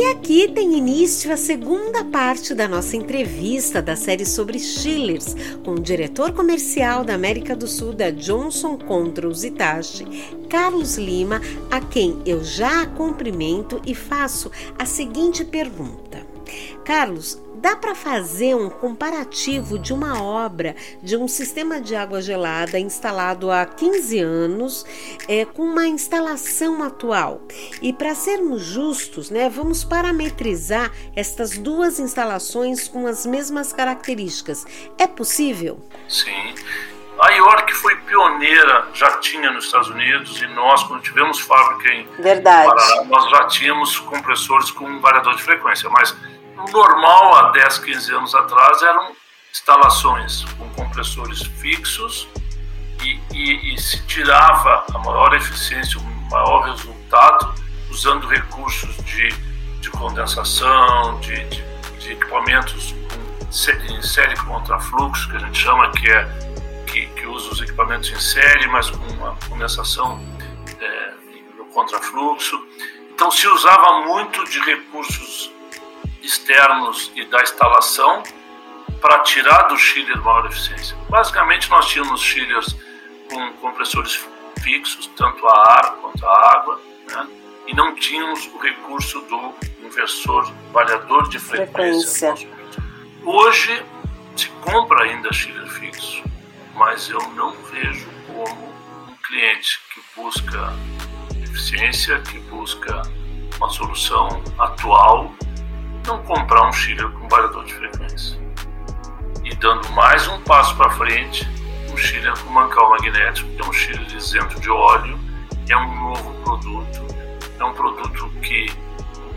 E aqui tem início a segunda parte da nossa entrevista da série sobre chillers com o diretor comercial da América do Sul da Johnson Controls Itachi, Carlos Lima, a quem eu já cumprimento e faço a seguinte pergunta. Carlos, dá para fazer um comparativo de uma obra de um sistema de água gelada instalado há 15 anos é, com uma instalação atual. E para sermos justos, né, vamos parametrizar estas duas instalações com as mesmas características. É possível? Sim. A York foi pioneira, já tinha nos Estados Unidos, e nós, quando tivemos fábrica em Verdade. Paraná, nós já tínhamos compressores com variador de frequência, mas o normal, há 10, 15 anos atrás, eram instalações com compressores fixos e, e, e se tirava a maior eficiência, o maior resultado usando recursos de, de condensação, de, de, de equipamentos em série contra-fluxo, que a gente chama, que é que, que, usa os equipamentos em série, mas com uma condensação é, no contrafluxo. Então se usava muito de recursos externos e da instalação para tirar do chiller maior eficiência. Basicamente, nós tínhamos chillers com compressores fixos, tanto a ar quanto a água, né? e não tínhamos o recurso do inversor variador de frequência. frequência. Hoje se compra ainda chiller fixo, mas eu não vejo como um cliente que busca eficiência, que busca uma solução atual, não comprar um chiller com variador de frequência. E dando mais um passo para frente, um chiller com mancal magnético, que é um chiller isento de óleo, é um novo produto, é um produto que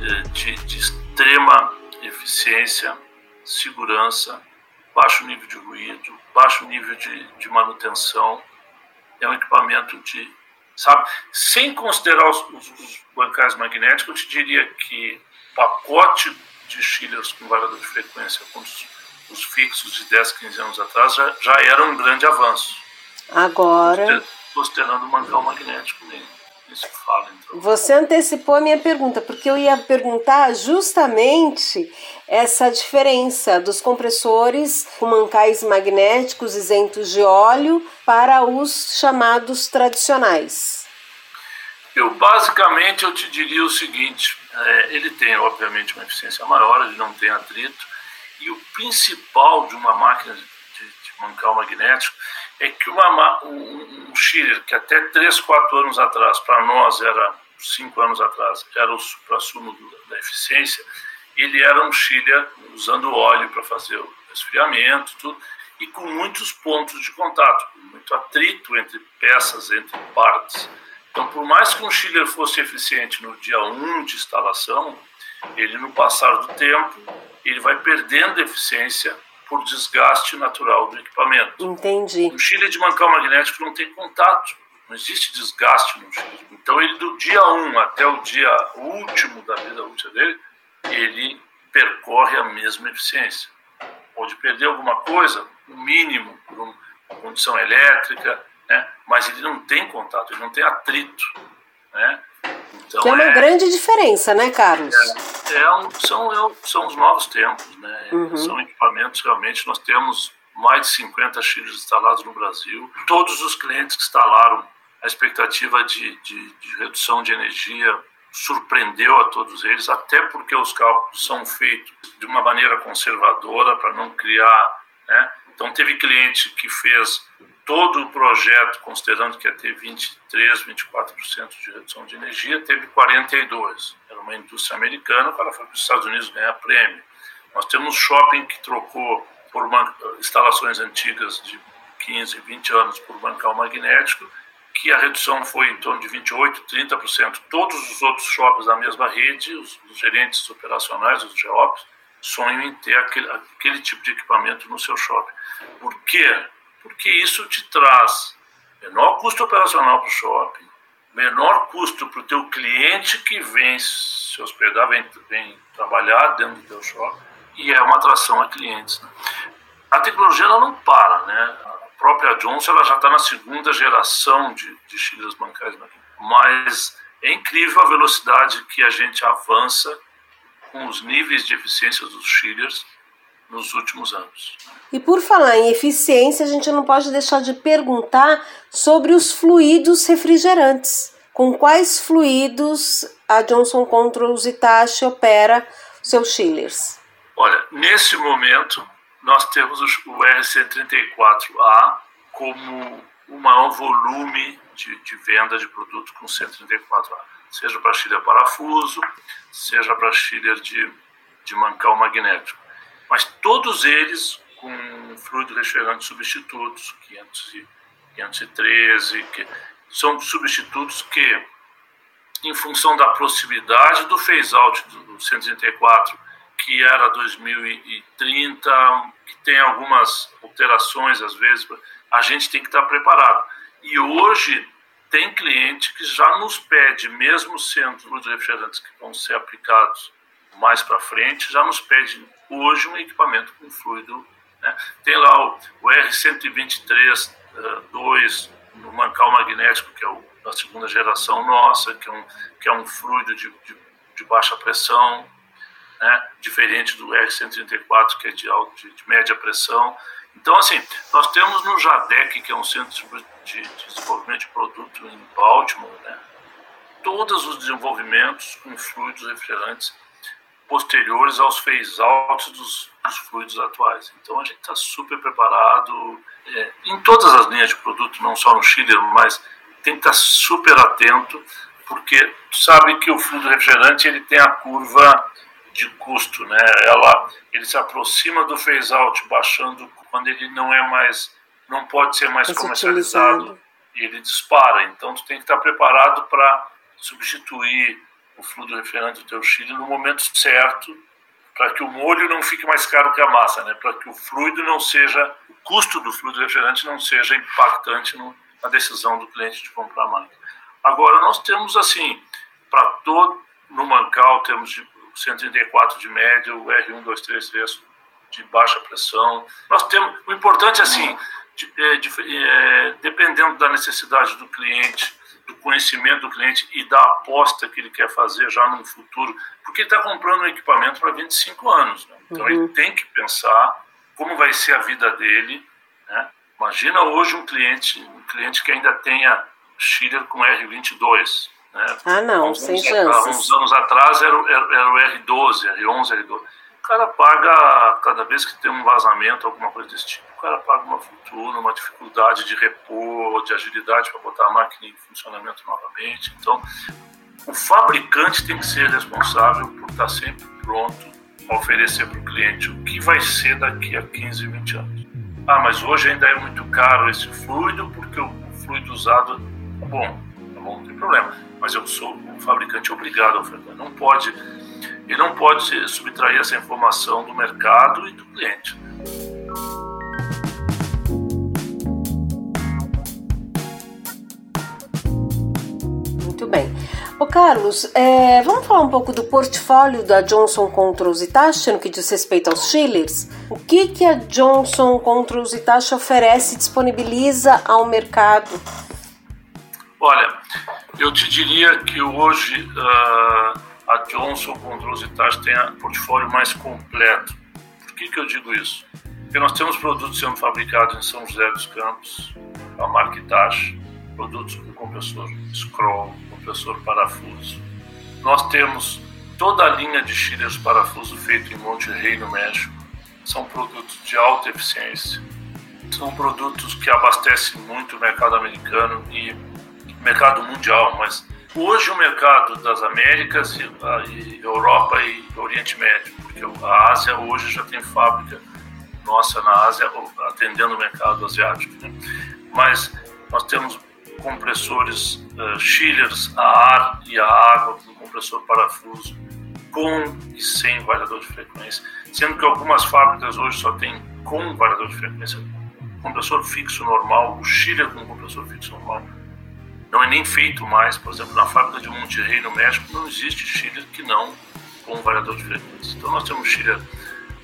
eh, de, de extrema eficiência, segurança, baixo nível de ruído, baixo nível de, de manutenção, é um equipamento de, sabe, sem considerar os, os, os bancais magnéticos, eu te diria que pacote de chillers com variador de frequência com os, os, fixos de 10, 15 anos atrás já, já era um grande avanço. Agora. Considerando o mancal magnético nem, se fala. Então. Você antecipou a minha pergunta, porque eu ia perguntar justamente essa diferença dos compressores com mancais magnéticos isentos de óleo para os chamados tradicionais. Eu basicamente eu te diria o seguinte: é, ele tem obviamente uma eficiência maior, ele não tem atrito e o principal de uma máquina de, de, mancal magnético é que uma, um, um Schiller que até 3, 4 anos atrás, para nós era 5 anos atrás, era o supra-sumo da eficiência, ele era um Schiller usando óleo para fazer o resfriamento, tudo, e com muitos pontos de contato, muito atrito entre peças, entre partes. Então, por mais que um chiller fosse eficiente no dia 1 de instalação, ele no passar do tempo, ele vai perdendo eficiência por desgaste natural do equipamento. Entendi. Um chiller de mancal magnético não tem contato, não existe desgaste no chiller. Então, ele do dia 1 até o dia último da vida útil dele, ele percorre a mesma eficiência. Pode perder alguma coisa, o mínimo, por uma condição elétrica, né? mas ele não tem contato, ele não tem atrito. Né? Então, que é uma é, grande diferença, né, Carlos? É, é um, são, é são os novos tempos, né? Uhum. São equipamentos realmente, nós temos mais de 50 chiles instalados no Brasil. Todos os clientes que instalaram, a expectativa de, de, de redução de energia surpreendeu a todos eles, até porque os cálculos são feitos de uma maneira conservadora para não criar, né? Então teve cliente que fez todo o projeto, considerando que ia ter 23, 24% de redução de energia, teve 42%. Era uma indústria americana, para os Estados Unidos ganhar prêmio. Nós temos shopping que trocou por instalações antigas de 15, 20 anos por bancal magnético, que a redução foi em torno de 28, 30%. Todos os outros shoppings da mesma rede, os, os gerentes operacionais, os GEOPs, sonham em ter aquele, aquele tipo de equipamento no seu shopping. Por quê? Porque isso te traz menor custo operacional para o shopping, menor custo para o teu cliente que vem se hospedar, vem, vem trabalhar dentro do teu shopping, e é uma atração a clientes. Né? A tecnologia ela não para, né? A própria Johnson ela já está na segunda geração de, de chiles bancários, mas é incrível a velocidade que a gente avança com os níveis de eficiência dos chillers nos últimos anos. E por falar em eficiência, a gente não pode deixar de perguntar sobre os fluidos refrigerantes. Com quais fluidos a Johnson Controls Hitachi opera seus chillers? Olha, nesse momento nós temos o RC34A como o maior volume de, de venda de produto com 134A, seja para chiller parafuso, seja para chiller de, de mancal magnético. Mas todos eles com fluido refrigerante substitutos, 500 e 513, que são substitutos que, em função da proximidade do phase-out do 134, que era 2030, que tem algumas alterações às vezes, a gente tem que estar preparado. E hoje tem cliente que já nos pede, mesmo sendo os refrigerantes que vão ser aplicados mais para frente, já nos pede hoje um equipamento com fluido. Né? Tem lá o, o R123 2 no mancal magnético, que é o da segunda geração nossa, que é um, que é um fluido de, de, de baixa pressão, né? diferente do R134, que é de, alto, de, de, média pressão. Então, assim, nós temos no JADEC, que é um centro de, de desenvolvimento de produto em Baltimore, né? todos os desenvolvimentos com fluidos refrigerantes posteriores aos phase-outs dos, dos, fluidos atuais. Então, a gente está super preparado é, em todas as linhas de produto, não só no Chile, mas tem que estar tá super atento, porque sabe que o fluido refrigerante ele tem a curva de custo, né? Ela, ele se aproxima do phase out, baixando quando ele não é mais, não pode ser mais comercializado e ele dispara. Então tu tem que estar preparado para substituir o fluido refrigerante do teu chile no momento certo, para que o molho não fique mais caro que a massa, né? Para que o fluido não seja, o custo do fluido refrigerante não seja impactante no, na decisão do cliente de comprar mais. Agora nós temos assim, para todo no Mancal temos de 134 de média, o R1233 de baixa pressão. Nós temos, o importante é assim, de, é, de, é, dependendo da necessidade do cliente, do conhecimento do cliente e da aposta que ele quer fazer já no futuro, porque ele está comprando um equipamento para 25 anos. Né? Então uhum. ele tem que pensar como vai ser a vida dele. Né? Imagina hoje um cliente, um cliente que ainda tenha Schiller com R22. Né? Ah, não, uns, sem chances. Uns anos atrás era, era, era, o R12, R11, R12. O cara paga, cada vez que tem um vazamento, alguma coisa desse tipo, o cara paga uma fortuna, uma dificuldade de repor, de agilidade para botar a máquina em funcionamento novamente. Então, o fabricante tem que ser responsável por estar sempre pronto a oferecer para o cliente o que vai ser daqui a 15, 20 anos. Ah, mas hoje ainda é muito caro esse fluido porque o fluido usado, bom, bom, não tem problema. Mas eu sou um fabricante obrigado a ofertar. Não pode, ele não pode subtrair essa informação do mercado e do cliente. Muito bem. Ô Carlos, é, vamos falar um pouco do portfólio da Johnson Controls Hitachi no que diz respeito aos chillers? O que, que a Johnson Controls Hitachi oferece e disponibiliza ao mercado Olha, eu te diria que hoje uh, a Johnson Controls Hitachi tem o portfólio mais completo. Por que, que eu digo isso? Porque nós temos produtos sendo fabricados em São José dos Campos, a marca Hitachi, produtos com compressor scroll, compressor parafuso. Nós temos toda a linha de chillers parafuso feito em Monterrey, no México. São produtos de alta eficiência. São produtos que abastecem muito o mercado americano e mercado mundial, mas hoje o mercado das Américas e, e Europa e Oriente Médio, porque a Ásia hoje já tem fábrica nossa na Ásia atendendo o mercado asiático. Né? Mas nós temos compressores uh, chillers a ar e a água com compressor parafuso com e sem variador de frequência, sendo que algumas fábricas hoje só tem com variador de frequência, compressor fixo normal, o chiller com compressor fixo normal não é nem feito mais. Por exemplo, na fábrica de Monterrey, no México, não existe chiller que não com variador de frequência. Então nós temos chiller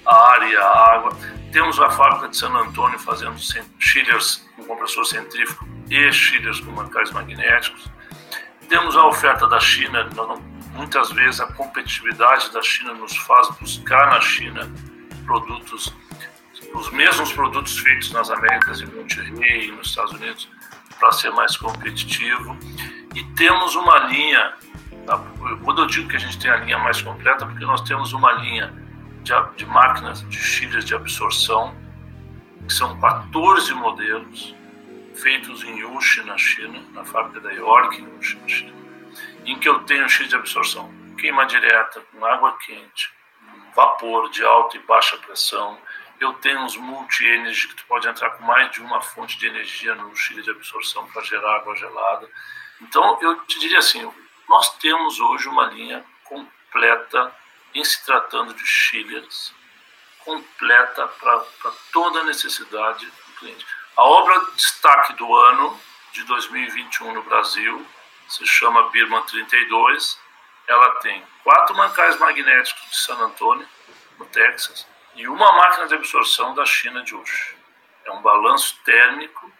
a ar e a água. Temos a fábrica de San Antônio fazendo chillers com compressor centrífugo e chillers com mancais magnéticos. Temos a oferta da China, Muitas vezes a competitividade da China nos faz buscar na China produtos, os mesmos produtos feitos nas Américas, em Monterrey e nos Estados Unidos, para ser mais competitivo. E temos uma linha, tá? quando eu digo que a gente tem a linha mais completa, porque nós temos uma linha de, de máquinas de chillers de absorção, que são 14 modelos, feitos em Yushi, na China, na fábrica da York, em Yushi, na China, em que eu tenho X de absorção, queima direta, com água quente, vapor de alta e baixa pressão. Eu tenho uns multi-energy que tu pode entrar com mais de uma fonte de energia no Chile de absorção para gerar água gelada. Então, eu te diria assim, nós temos hoje uma linha completa em se tratando de chillers, completa para toda a necessidade do cliente. A obra destaque do ano de 2021 no Brasil se chama Birman 32. Ela tem quatro mancais magnéticos de San Antônio, no Texas, e uma máquina de absorção da China de Ush. É um balanço térmico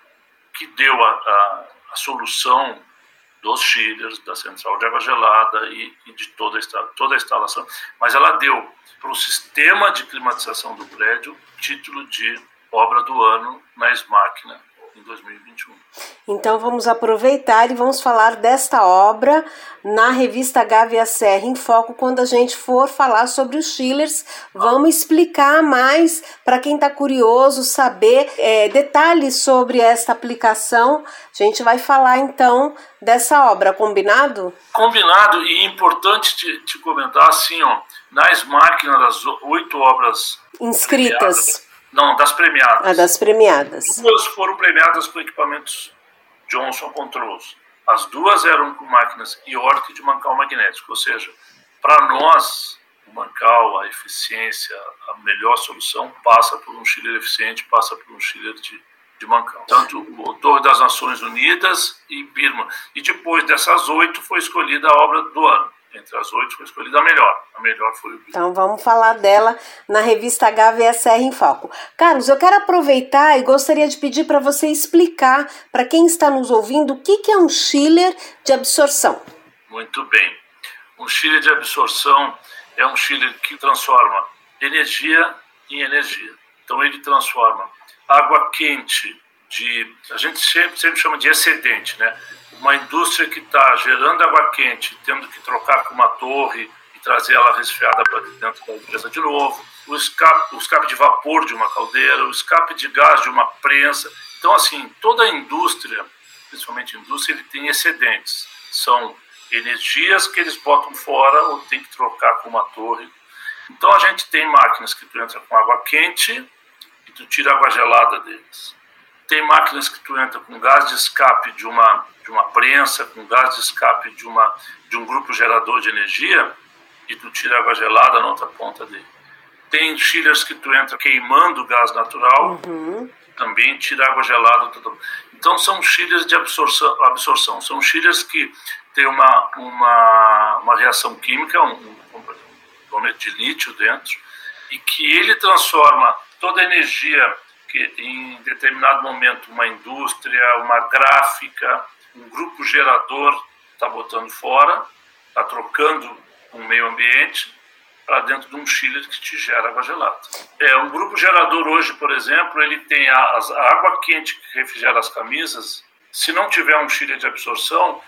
que deu a, a, a solução dos chillers, da central de água gelada e, e de toda a, toda a instalação, mas ela deu para o sistema de climatização do prédio título de obra do ano na Máquina em 2021. Então vamos aproveitar e vamos falar desta obra na revista Gávea Serra em Foco quando a gente for falar sobre os Schillers. Vamos explicar mais para quem está curioso saber é, detalhes sobre esta aplicação. A gente vai falar então dessa obra, combinado? Combinado e importante te, te comentar assim, ó, nas máquinas das oito obras inscritas. Não, das premiadas. Ah, das premiadas. Duas foram premiadas com equipamentos Johnson Controls. As duas eram com máquinas York de mancal magnético, ou seja, para nós, o mancal, a eficiência, a melhor solução passa por um chiller eficiente, passa por um chiller de, de mancal. Tanto o Torre das Nações Unidas e Birma. E depois dessas oito foi escolhida a obra do ano entre as oito foi escolhida a melhor. A melhor foi o Então vamos falar dela na revista HVSR em Foco. Carlos, eu quero aproveitar e gostaria de pedir para você explicar para quem está nos ouvindo o que, que é um chiller de absorção. Muito bem. Um chiller de absorção é um chiller que transforma energia em energia. Então ele transforma água quente de a gente sempre, sempre chama de excedente, né? uma indústria que está gerando água quente, tendo que trocar com uma torre e trazer ela resfriada para dentro da empresa de novo, o escape, o escape de vapor de uma caldeira, o escape de gás de uma prensa. Então, assim, toda a indústria, principalmente a indústria, ele tem excedentes. São energias que eles botam fora ou tem que trocar com uma torre. Então, a gente tem máquinas que tu entra com água quente e tu tira água gelada deles. Tem máquinas que tu entra com gás de escape de uma, de uma prensa, com gás de escape de, uma, de um grupo gerador de energia e tu tira água gelada na outra ponta dele. Tem chillers que tu entra queimando gás natural, uhum. também tira água gelada. Então são chillers de absorção, absorção. São chillers que têm uma, uma, uma reação química, um, um de lítio dentro, e que ele transforma toda a energia que em determinado momento uma indústria, uma gráfica, um grupo gerador está botando fora, está trocando um meio ambiente para dentro de um chiller que te gera água gelada. É, um grupo gerador hoje, por exemplo, ele tem a, a água quente que refrigera as camisas. Se não tiver um chiller de absorção,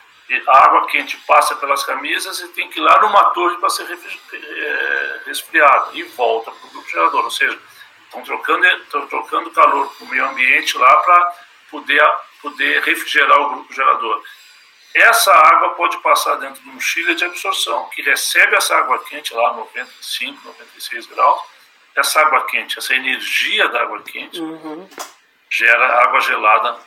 a água quente passa pelas camisas e tem que ir lá numa torre para ser é, resfriada e volta para o grupo gerador. Ou seja, Estão trocando, estão trocando calor para o meio ambiente lá para poder, poder refrigerar o grupo gerador. Essa água pode passar dentro de um chiller de absorção, que recebe essa água quente lá 95, 96 graus. Essa água quente, essa energia da água quente, uhum. gera água gelada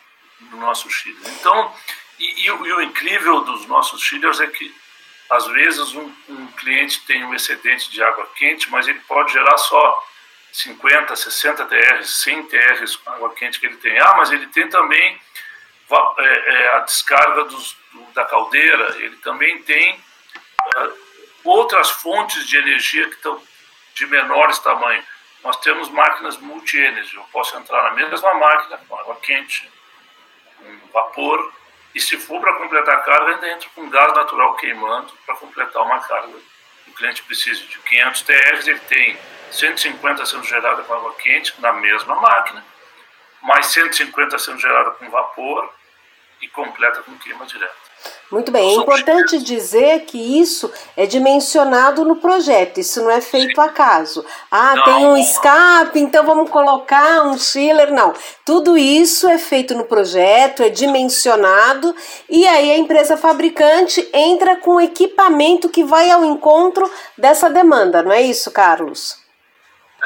no nosso chiller. Então, e, e, e, o incrível dos nossos chillers é que, às vezes, um, um cliente tem um excedente de água quente, mas ele pode gerar só 50, 60 TRs, 100 TRs com água quente que ele tem. Ah, mas ele tem também é, é, a descarga dos, do, da caldeira, ele também tem uh, outras fontes de energia que estão de menores tamanho. Nós temos máquinas multi-energy, eu posso entrar na mesma máquina com água quente, com vapor, E se for para completar a carga, ainda entra com gás natural queimando para completar uma carga. O cliente precisa de 500 TRs, ele tem 150 sendo gerada com água quente na mesma máquina, mais 150 sendo gerada com vapor e completa com queima direta. Muito bem, é importante dizer que isso é dimensionado no projeto, isso não é feito acaso. Ah, não. tem um escape, então vamos colocar um chiller. Não, tudo isso é feito no projeto, é dimensionado e aí a empresa fabricante entra com o equipamento que vai ao encontro dessa demanda, não é isso, Carlos?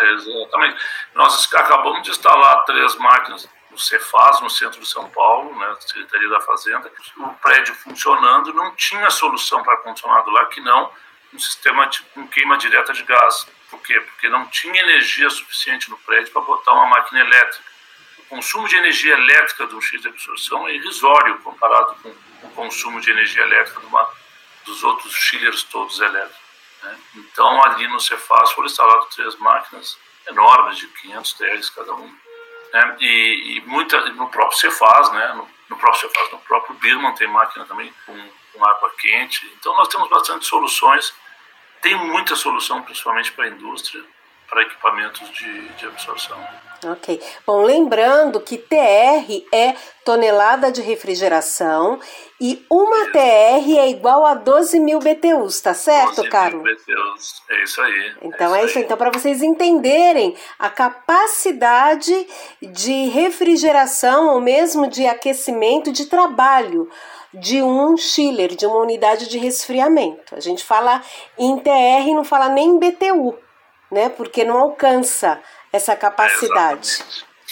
Exatamente. Nós acabamos de instalar três máquinas o Cefaz, no centro de São Paulo, né, Secretaria da Fazenda, o prédio funcionando, não tinha solução para ar-condicionado lá que não um sistema de um queima direta de gás. Por quê? Porque não tinha energia suficiente no prédio para botar uma máquina elétrica. O consumo de energia elétrica de um X de absorção é irrisório comparado com o consumo de energia elétrica de uma, dos outros chillers todos elétricos. Né? Então, ali no Cefaz foram instaladas três máquinas enormes, de 500 TLs cada uma né? E, e, muita, no próprio Cefaz, né? no, no próprio Cefaz, no próprio Birman tem máquina também com, com água quente. Então nós temos bastante soluções. Tem muita solução, principalmente para a indústria, para equipamentos de, de absorção. Ok. Bom, lembrando que TR é tonelada de refrigeração e uma isso. TR é igual a 12 mil BTUs, tá certo, 12 Carlos? Mil BTUs, é isso aí. Então é, é isso aí. Então, para vocês entenderem a capacidade de refrigeração ou mesmo de aquecimento de trabalho de um chiller, de uma unidade de resfriamento. A gente fala em TR, não fala nem em BTU, né? Porque não alcança essa capacidade.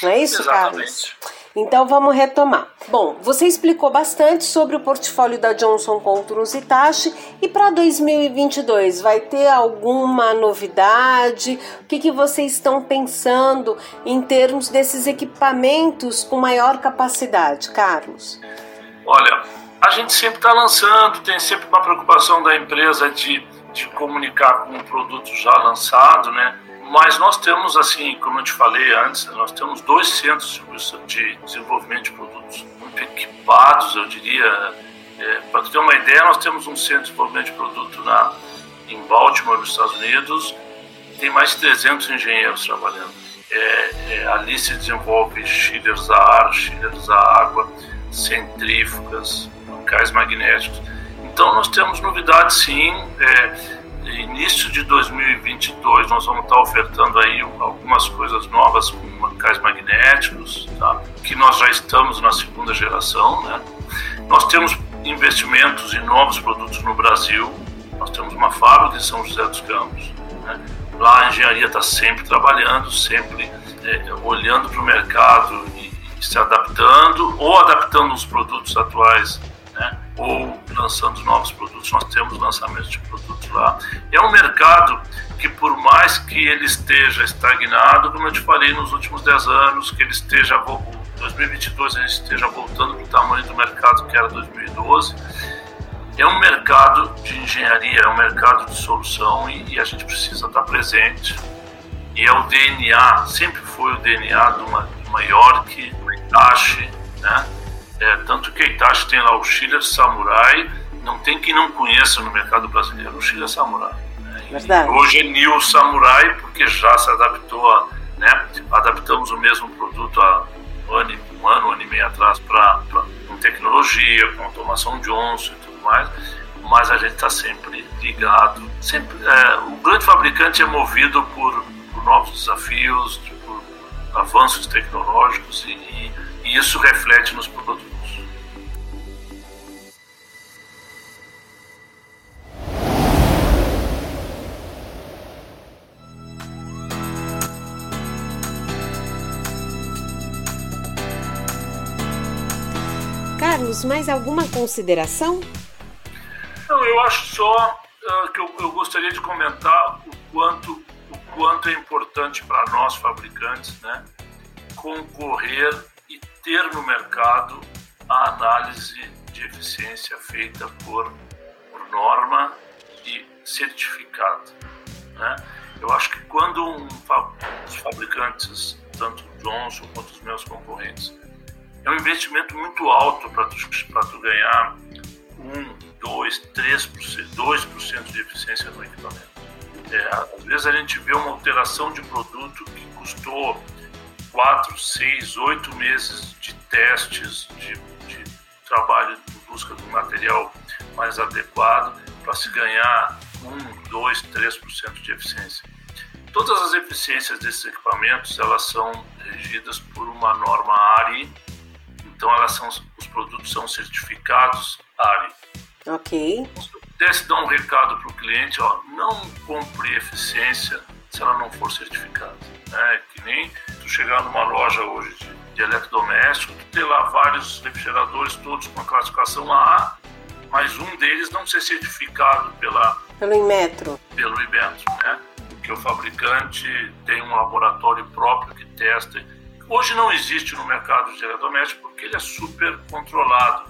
É não é isso, Exatamente. Carlos? Então vamos retomar. Bom, você explicou bastante sobre o portfólio da Johnson Controls Hitachi e para 2022 vai ter alguma novidade? O que, que vocês estão pensando em termos desses equipamentos com maior capacidade, Carlos? Olha, a gente sempre está lançando, tem sempre uma preocupação da empresa de, de comunicar com um produto já lançado, né? Mas nós temos, assim, como eu te falei antes, nós temos dois centros de desenvolvimento de produtos muito equipados, eu diria. É, Para ter uma ideia, nós temos um centro de desenvolvimento de produto na, em Baltimore, nos Estados Unidos, tem mais de 300 engenheiros trabalhando. É, é, ali se desenvolve chillers a ar, chillers a água, centrífugas, bancais magnéticos. Então nós temos novidades sim. É, início de 2022 nós vamos estar ofertando aí algumas coisas novas com bancais magnéticos, tá? que nós já estamos na segunda geração. Né? Nós temos investimentos em novos produtos no Brasil, nós temos uma fábrica em São José dos Campos. Né? Lá a engenharia está sempre trabalhando, sempre é, olhando para o mercado e se adaptando ou adaptando os produtos atuais né? ou lançando novos produtos. Nós temos lançamentos de produtos lá. É um mercado que, por mais que ele esteja estagnado, como eu te falei nos últimos 10 anos, que ele esteja 2022 ele esteja voltando para o tamanho do mercado que era 2012, é um mercado de engenharia, é um mercado de solução e, e a gente precisa estar presente. E é o DNA, sempre foi o DNA de uma, de uma York, uma Itachi, né? É, tanto que a Itachi tem lá o Chile Samurai, não tem quem não conheça no mercado brasileiro o Chile Samurai. Né? Hoje é New Samurai porque já se adaptou a, né, adaptamos o mesmo produto há um ano, um ano, um ano e meio atrás para com tecnologia, com automação Johnson e tudo mais, mas a gente está sempre ligado. Sempre, é, o grande fabricante é movido por, por novos desafios, por avanços tecnológicos e e isso reflete nos produtos. Carlos, mais alguma consideração? Não, eu acho só uh, que eu, eu, gostaria de comentar o quanto, o quanto é importante para nós fabricantes né, concorrer ter no mercado a análise de eficiência feita por, por norma e certificada. Né? Eu acho que quando um, os fabricantes, tanto o Johnson quanto os meus concorrentes, é um investimento muito alto para tu, tu ganhar 1, 2, 3%, 2% de eficiência no equipamento. É, às vezes a gente vê uma alteração de produto que custou 4, 6, 8 meses de testes, de, de trabalho em busca de um material mais adequado para se ganhar 1, 2, 3% de eficiência. Todas as eficiências desses equipamentos elas são regidas por uma norma ARI, então elas são, os produtos são certificados ARI. Ok. Se pudesse dar um recado para o cliente, ó, não compre eficiência se ela não for certificada. Né? Que nem tu chegar numa loja hoje de, de eletrodoméstico, tu ter lá vários refrigeradores todos com a classificação A, mas um deles não ser certificado pela pelo Inmetro. Pelo Inmetro, né? Que o fabricante tem um laboratório próprio que testa. Hoje não existe no mercado de eletrodoméstico porque ele é super controlado.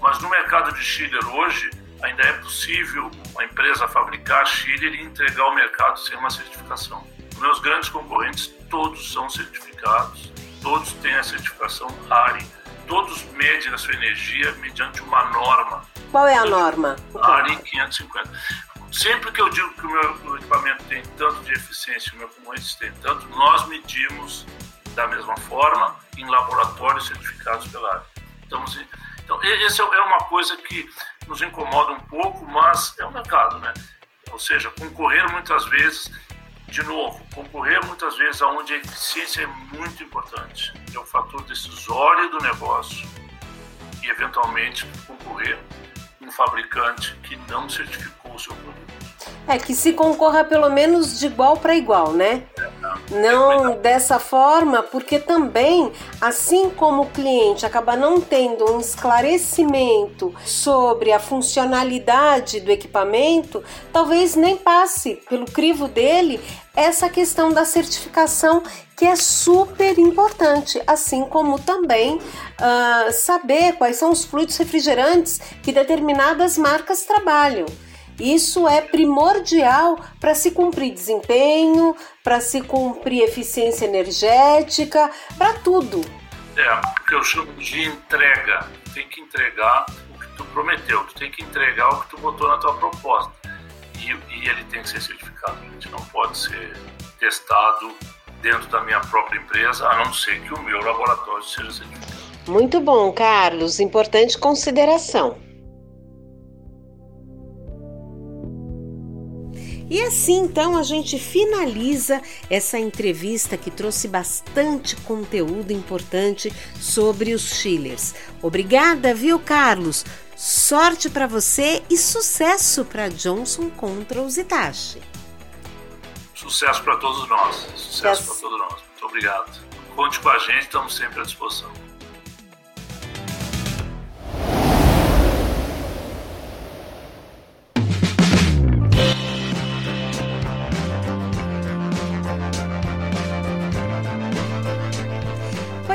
Mas no mercado de chiller hoje ainda é possível uma empresa fabricar chiller e entregar ao mercado sem uma certificação. Meus grandes concorrentes todos são certificados, todos têm a certificação ARI, todos medem a sua energia mediante uma norma. Qual é a norma? ARI 550. Sempre que eu digo que o meu equipamento tem tanto de eficiência, o meu componente tem tanto, nós medimos da mesma forma em laboratórios certificados pela área. Então, então essa é uma coisa que nos incomoda um pouco, mas é o mercado, né? Ou seja, concorrer muitas vezes, de novo, concorrer muitas vezes aonde a eficiência é muito importante. É o fator decisório do negócio e, eventualmente, concorrer um fabricante que não certificou o seu produto. É que se concorra pelo menos de igual para igual, né? Não dessa forma, porque também, assim como o cliente acaba não tendo um esclarecimento sobre a funcionalidade do equipamento, talvez nem passe pelo crivo dele essa questão da certificação que é super importante, assim como também uh, saber quais são os fluidos refrigerantes que determinadas marcas trabalham. Isso é primordial para se cumprir desempenho, para se cumprir eficiência energética, para tudo. É, o que eu chamo de entrega. Tem que entregar o que tu prometeu, tu tem que entregar o que tu botou na tua proposta. E, e ele tem que ser certificado. A gente não pode ser testado dentro da minha própria empresa, a não ser que o meu laboratório seja certificado. Muito bom, Carlos. Importante consideração. E assim então a gente finaliza essa entrevista que trouxe bastante conteúdo importante sobre os chillers. Obrigada, viu, Carlos? Sorte para você e sucesso para Johnson contra os Itachi. Sucesso para todos nós. Sucesso para todos nós. Muito obrigado. Conte com a gente, estamos sempre à disposição.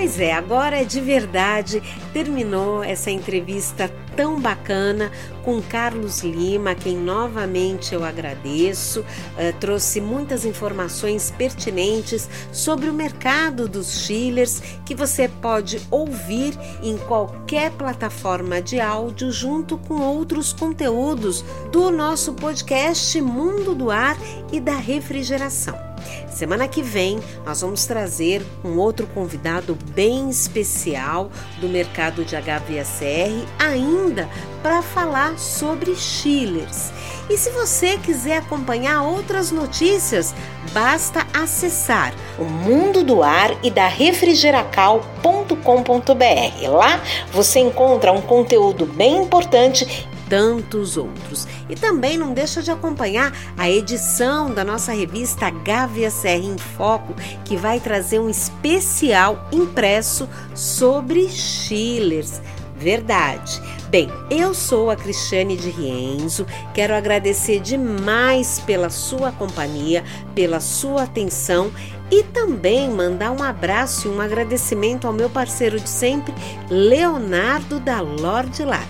Pois é, agora é de verdade terminou essa entrevista tão bacana com Carlos Lima, quem novamente eu agradeço. Uh, trouxe muitas informações pertinentes sobre o mercado dos chillers que você pode ouvir em qualquer plataforma de áudio junto com outros conteúdos do nosso podcast Mundo do Ar e da Refrigeração. Semana que vem nós vamos trazer um outro convidado bem especial do mercado de HVACR, ainda para falar sobre chillers. E se você quiser acompanhar outras notícias, basta acessar o mundo do ar e da refrigeracal.com.br. Lá você encontra um conteúdo bem importante tantos outros. E também não deixa de acompanhar a edição da nossa revista Gávea Serra em Foco, que vai trazer um especial impresso sobre chillers. Verdade. Bem, eu sou a Cristiane de Rienzo, quero agradecer demais pela sua companhia, pela sua atenção e também mandar um abraço e um agradecimento ao meu parceiro de sempre, Leonardo da Lorde Lattes.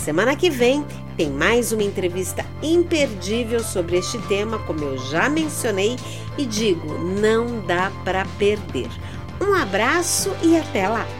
Semana que vem tem mais uma entrevista imperdível sobre este tema, como eu já mencionei, e digo, não dá para perder. Um abraço e até lá!